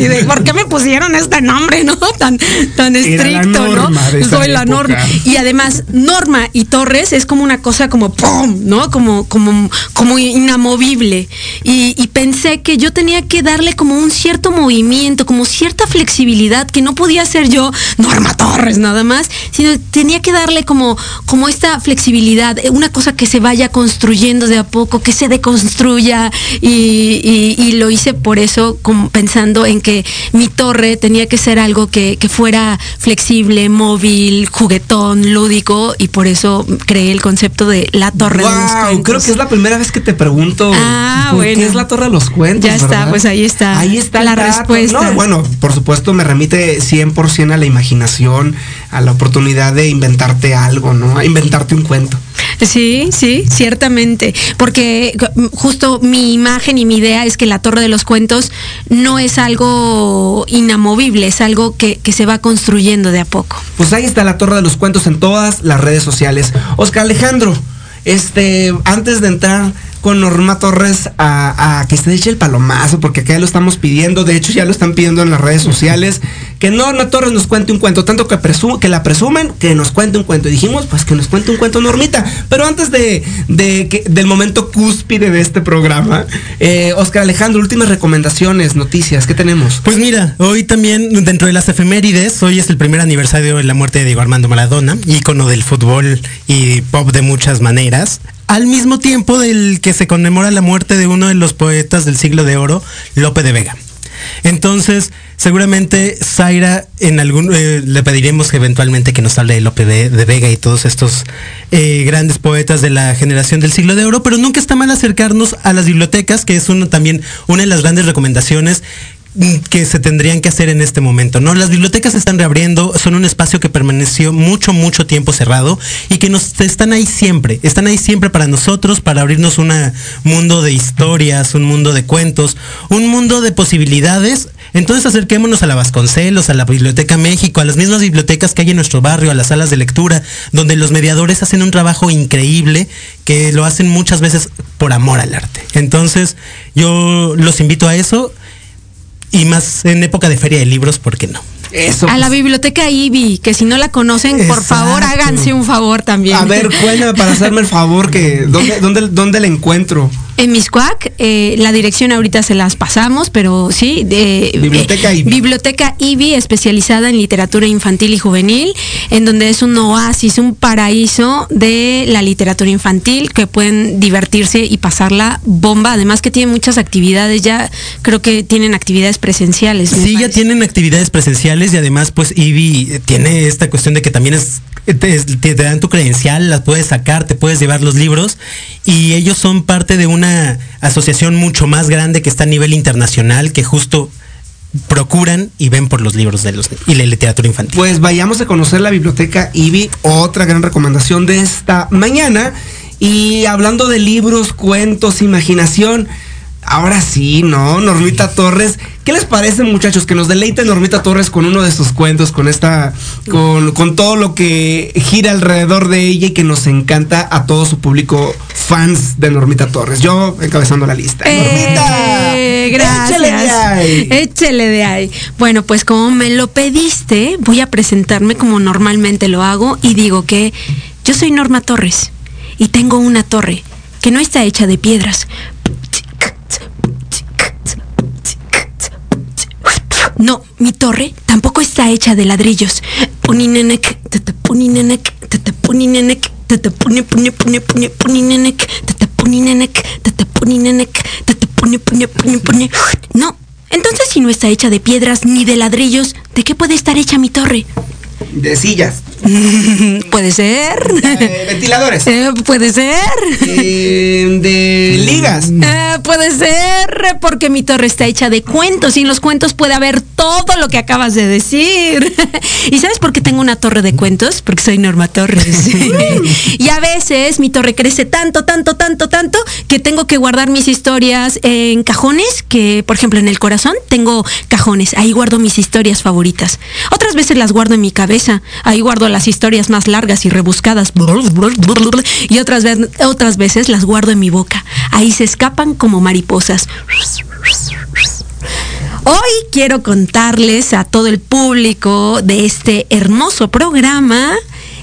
Así de, ¿por qué me pusieron este nombre, no? [LAUGHS] Tan, tan estricto, ¿no? Soy la época. norma. Y además, Norma y Torres es como una cosa como ¡pum! ¿no? Como, como, como inamovible. Y, y pensé que yo tenía que darle como un cierto movimiento, como cierta flexibilidad, que no podía ser yo Norma Torres nada más, sino tenía que darle como, como esta flexibilidad, eh, una cosa que se vaya construyendo de a poco, que se deconstruya. Y, y- y lo hice por eso, como pensando en que mi torre tenía que ser algo que, que fuera flexible, móvil, juguetón, lúdico, y por eso creé el concepto de la torre de los Wow, cuentos. creo que es la primera vez que te pregunto Ah, por bueno. qué es la torre de los cuentos. Ya está, pues ahí está. Ahí está la respuesta. No, bueno, por supuesto me remite 100% a la imaginación, a la oportunidad de inventarte algo, ¿no? A inventarte un cuento. Sí, sí, ciertamente. Porque justo mi imagen y mi idea es que la Torre de los Cuentos no es algo inamovible, es algo que, que se va construyendo de a poco. Pues ahí está la torre de los cuentos en todas las redes sociales. Oscar Alejandro, este, antes de entrar con Norma Torres a, que se eche el palomazo, porque acá ya lo estamos pidiendo, de hecho ya lo están pidiendo en las redes sociales, que Norma Torres nos cuente un cuento, tanto que, que la presumen, que nos cuente un cuento. Y dijimos, pues que nos cuente un cuento Normita. Pero antes de, de que- del momento cúspide de este programa, eh, Oscar Alejandro, últimas recomendaciones, noticias, ¿qué tenemos? Pues mira, hoy también dentro de las efemérides, hoy es el primer aniversario de la muerte de Diego Armando Maradona, ícono del fútbol y pop de muchas maneras. Al mismo tiempo del que se conmemora la muerte de uno de los poetas del siglo de oro, Lope de Vega. Entonces, seguramente Zaira en algún eh, le pediremos eventualmente que nos hable de Lope de, Vega y todos estos eh, grandes poetas de la generación del siglo de oro, pero nunca está mal acercarnos a las bibliotecas, que es uno también una de las grandes recomendaciones que se tendrían que hacer en este momento, ¿no? Las bibliotecas están reabriendo, son un espacio que permaneció mucho, mucho tiempo cerrado y que nos están ahí siempre, están ahí siempre para nosotros, para abrirnos un mundo de historias, un mundo de cuentos, un mundo de posibilidades. Entonces acerquémonos a la Vasconcelos, a la Biblioteca México, a las mismas bibliotecas que hay en nuestro barrio, a las salas de lectura, donde los mediadores hacen un trabajo increíble que lo hacen muchas veces por amor al arte. Entonces yo los invito a eso y más en época de feria de libros, ¿por qué no? Eso. A la pues. biblioteca IBI, que si no la conocen, por favor háganse un favor también. A ver, cuéntame para hacerme el favor que dónde, dónde, dónde la encuentro. En Miscuac, eh, la dirección ahorita se las pasamos, pero sí, de, Biblioteca eh, IBI. Biblioteca IBI, especializada en literatura infantil y juvenil, en donde es un oasis, un paraíso de la literatura infantil, que pueden divertirse y pasarla bomba. Además que tiene muchas actividades, ya creo que tienen actividades presenciales. Sí, ya tienen actividades presenciales y además pues IBI tiene esta cuestión de que también es te, te- te dan tu credencial, las puedes sacar, te puedes llevar los libros y ellos son parte de una asociación mucho más grande que está a nivel internacional que justo procuran y ven por los libros de los y la literatura infantil. Pues vayamos a conocer la biblioteca IBI, otra gran recomendación de esta mañana. Y hablando de libros, cuentos, imaginación, ahora sí, ¿no? Normita Torres. ¿Qué les parece, muchachos? Que nos deleite Normita Torres con uno de sus cuentos, con esta, con, con todo lo que gira alrededor de ella y que nos encanta a todo su público fans de Normita Torres. Yo encabezando la lista. ¡Normita! Eh, gracias. ¡Échale de ahí! Échele de ahí. Bueno, pues como me lo pediste, voy a presentarme como normalmente lo hago y digo que yo soy Norma Torres y tengo una torre que no está hecha de piedras. No, mi torre tampoco está hecha de ladrillos. Puninenek, puninenek. No, entonces si no está hecha de piedras ni de ladrillos, ¿de qué puede estar hecha mi torre? De sillas. [LAUGHS] puede ser. Eh, ventiladores. Eh, puede ser. Eh, de ligas. Puede ser, porque mi torre está hecha de cuentos y en los cuentos puede haber todo lo que acabas de decir. [LAUGHS] ¿Y sabes por qué tengo una torre de cuentos? Porque soy Norma Torres. [LAUGHS] y a veces mi torre crece tanto, tanto, tanto, tanto, que tengo que guardar mis historias en cajones, que por ejemplo en el corazón tengo cajones, ahí guardo mis historias favoritas. Otras veces las guardo en mi cabeza, ahí guardo las historias más largas y rebuscadas. Y otras, ve- otras veces las guardo en mi boca, ahí se escapan como mariposas. Hoy quiero contarles a todo el público de este hermoso programa,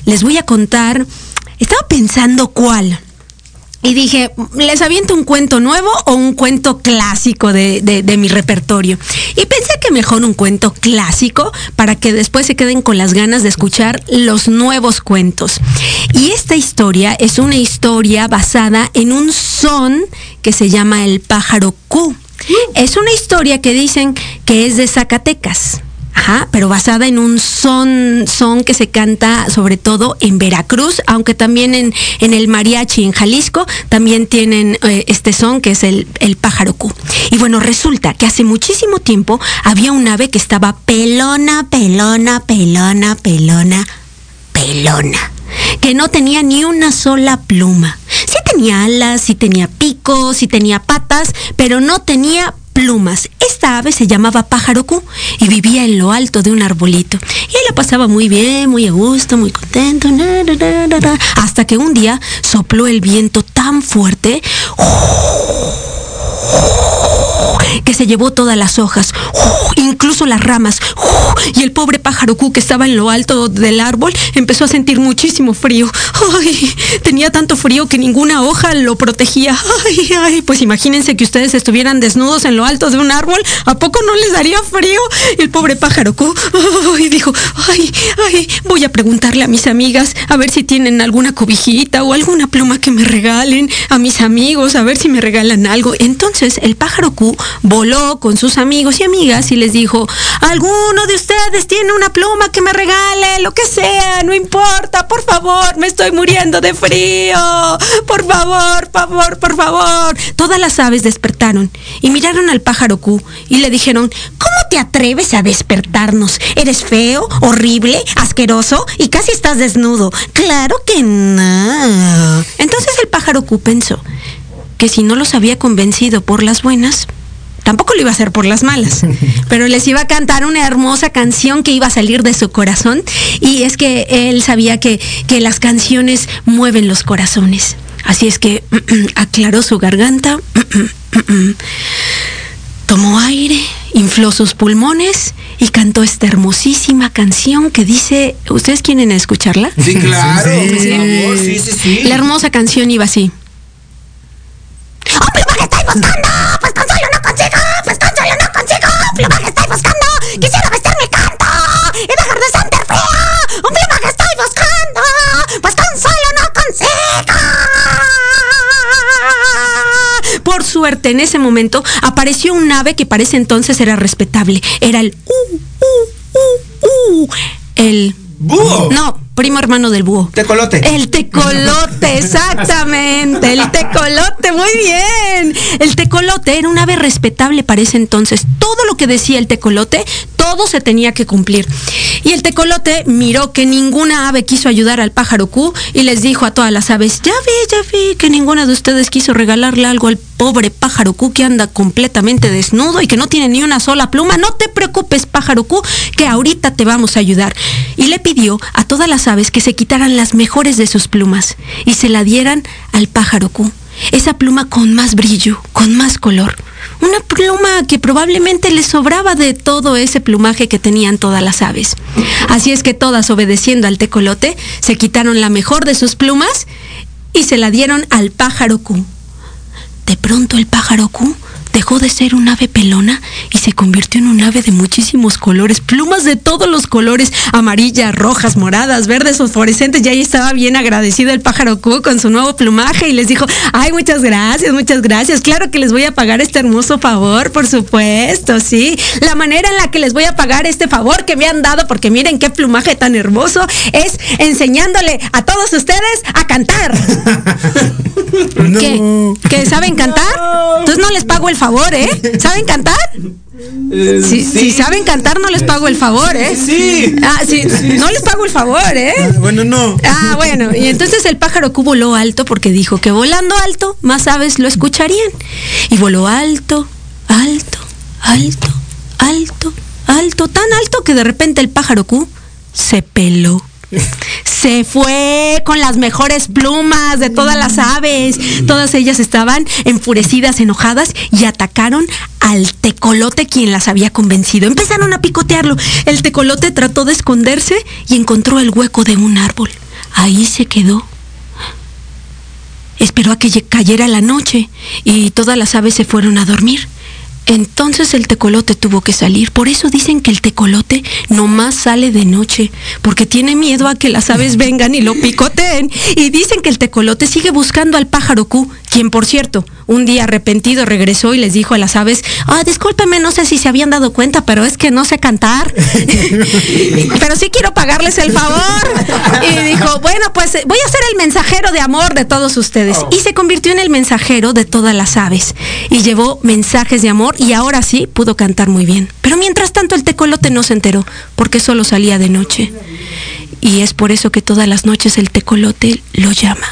les voy a contar, estaba pensando cuál. Y dije, ¿les aviento un cuento nuevo o un cuento clásico de, de- mi repertorio? Y pensé que mejor un cuento clásico para que después se queden con las ganas de escuchar los nuevos cuentos. Y esta historia es una historia basada en un son que se llama el pájaro Q. Es una historia que dicen que es de Zacatecas. Ajá, pero basada en un son, son que se canta sobre todo en Veracruz, aunque también en, en el mariachi en Jalisco también tienen eh, este son que es el, el pájaro Q. Y bueno, resulta que hace muchísimo tiempo había un ave que estaba pelona, pelona, pelona, pelona, pelona que no tenía ni una sola pluma. Sí tenía alas, sí tenía picos, sí tenía patas, pero no tenía plumas. Esta ave se llamaba pájaro Q y vivía en lo alto de un arbolito. Y él la pasaba muy bien, muy a gusto, muy contento, hasta que un día sopló el viento tan fuerte que se llevó todas las hojas, incluso las ramas, y el pobre pájaro Q que estaba en lo alto del árbol empezó a sentir muchísimo frío. Tenía tanto frío que ninguna hoja lo protegía. Ay, ay, pues imagínense que ustedes estuvieran desnudos en lo alto de un árbol, ¿a poco no les daría frío? El pobre pájaro Q dijo, ay, ay, voy a preguntarle a mis amigas a ver si tienen alguna cobijita o alguna pluma que me regalen, a mis amigos a ver si me regalan algo. Entonces el pájaro Q voló con sus amigos y amigas y les dijo, ¿alguno de ustedes tiene una pluma que me regale? Lo que sea, no importa, por favor, me estoy muriendo de frío. Por favor, favor, por favor. Todas las aves despertaron y miraron al pájaro Q y le dijeron, ¿cómo te atreves a despertarnos? ¿Eres feo, horrible, asqueroso y casi estás desnudo? Claro que no. Entonces el pájaro Q pensó que si no los había convencido por las buenas, tampoco lo iba a hacer por las malas, [LAUGHS] pero les iba a cantar una hermosa canción que iba a salir de su corazón y es que él sabía que, que las canciones mueven los corazones. Así es que aclaró su garganta, tomó aire, infló sus pulmones y cantó esta hermosísima canción que dice, ¿ustedes quieren escucharla? Sí, claro, Sí. por favor, sí, sí, sí. La hermosa canción iba así. ¡Un pluma que estoy buscando! Por suerte, en ese momento apareció un ave que para ese entonces era respetable. Era el uh, uh, uh, uh, el ¡Búho! No, primo hermano del búho. Tecolote. El tecolote, [LAUGHS] exactamente. El tecolote, muy bien. El tecolote era un ave respetable para ese entonces. Todo lo que decía el tecolote, todo se tenía que cumplir. Y el tecolote miró que ninguna ave quiso ayudar al pájaro Q y les dijo a todas las aves, ya vi, ya vi que ninguna de ustedes quiso regalarle algo al pobre pájaro Q que anda completamente desnudo y que no tiene ni una sola pluma. No te preocupes, pájaro Q, que ahorita te vamos a ayudar. Y le pidió a todas las aves que se quitaran las mejores de sus plumas y se la dieran al pájaro Q. Esa pluma con más brillo, con más color. Una pluma que probablemente le sobraba de todo ese plumaje que tenían todas las aves. Así es que todas obedeciendo al tecolote, se quitaron la mejor de sus plumas y se la dieron al pájaro Q. De pronto el pájaro Q dejó de ser un ave pelona y se convirtió en un ave de muchísimos colores, plumas de todos los colores, amarillas, rojas, moradas, verdes, fosforescentes. Y ahí estaba bien agradecido el pájaro Q con su nuevo plumaje y les dijo, ay, muchas gracias, muchas gracias. Claro que les voy a pagar este hermoso favor, por supuesto, sí. La manera en la que les voy a pagar este favor que me han dado, porque miren qué plumaje tan hermoso, es enseñándole a todos ustedes a cantar. [LAUGHS] ¿Qué? ¿Que saben cantar? Entonces no les pago el favor, ¿eh? ¿Saben cantar? Eh, Si, sí. si saben cantar, no les pago el favor, ¿eh? Sí. Ah, sí, no les pago el favor, ¿eh? Bueno, no. Ah, bueno, y entonces el pájaro Q voló alto porque dijo que volando alto más aves lo escucharían. Y voló alto, alto, alto, alto, alto, tan alto que de repente el pájaro Q se peló. Se fue con las mejores plumas de todas las aves. Todas ellas estaban enfurecidas, enojadas y atacaron al tecolote quien las había convencido. Empezaron a picotearlo. El tecolote trató de esconderse y encontró el hueco de un árbol. Ahí se quedó. Esperó a que cayera la noche y todas las aves se fueron a dormir. Entonces el tecolote tuvo que salir. Por eso dicen que el tecolote nomás sale de noche, porque tiene miedo a que las aves [LAUGHS] vengan y lo picoteen. Y dicen que el tecolote sigue buscando al pájaro Q, quien por cierto, un día arrepentido regresó y les dijo a las aves, ah, discúlpeme, no sé si se habían dado cuenta, pero es que no sé cantar. [LAUGHS] pero sí quiero pagarles el favor. Y dijo, bueno, pues eh, voy a ser el mensajero de amor de todos ustedes. Y se convirtió en el mensajero de todas las aves. Y llevó mensajes de amor y ahora sí pudo cantar muy bien. Pero mientras tanto el tecolote no se enteró, porque solo salía de noche. Y es por eso que todas las noches el tecolote lo llama.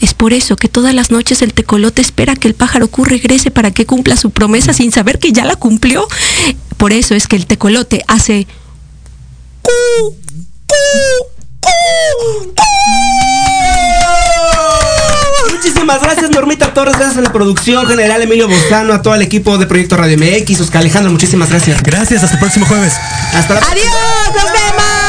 Es por eso que todas las noches el tecolote espera que el pájaro Q regrese para que cumpla su promesa sin saber que ya la cumplió. Por eso es que el tecolote hace Muchísimas gracias, Normita Torres. Gracias a la producción general, Emilio Boscano, a todo el equipo de Proyecto Radio MX. Oscar Alejandro, muchísimas gracias. Gracias, hasta el próximo jueves. Hasta la ¡Adiós! ¡Nos vemos!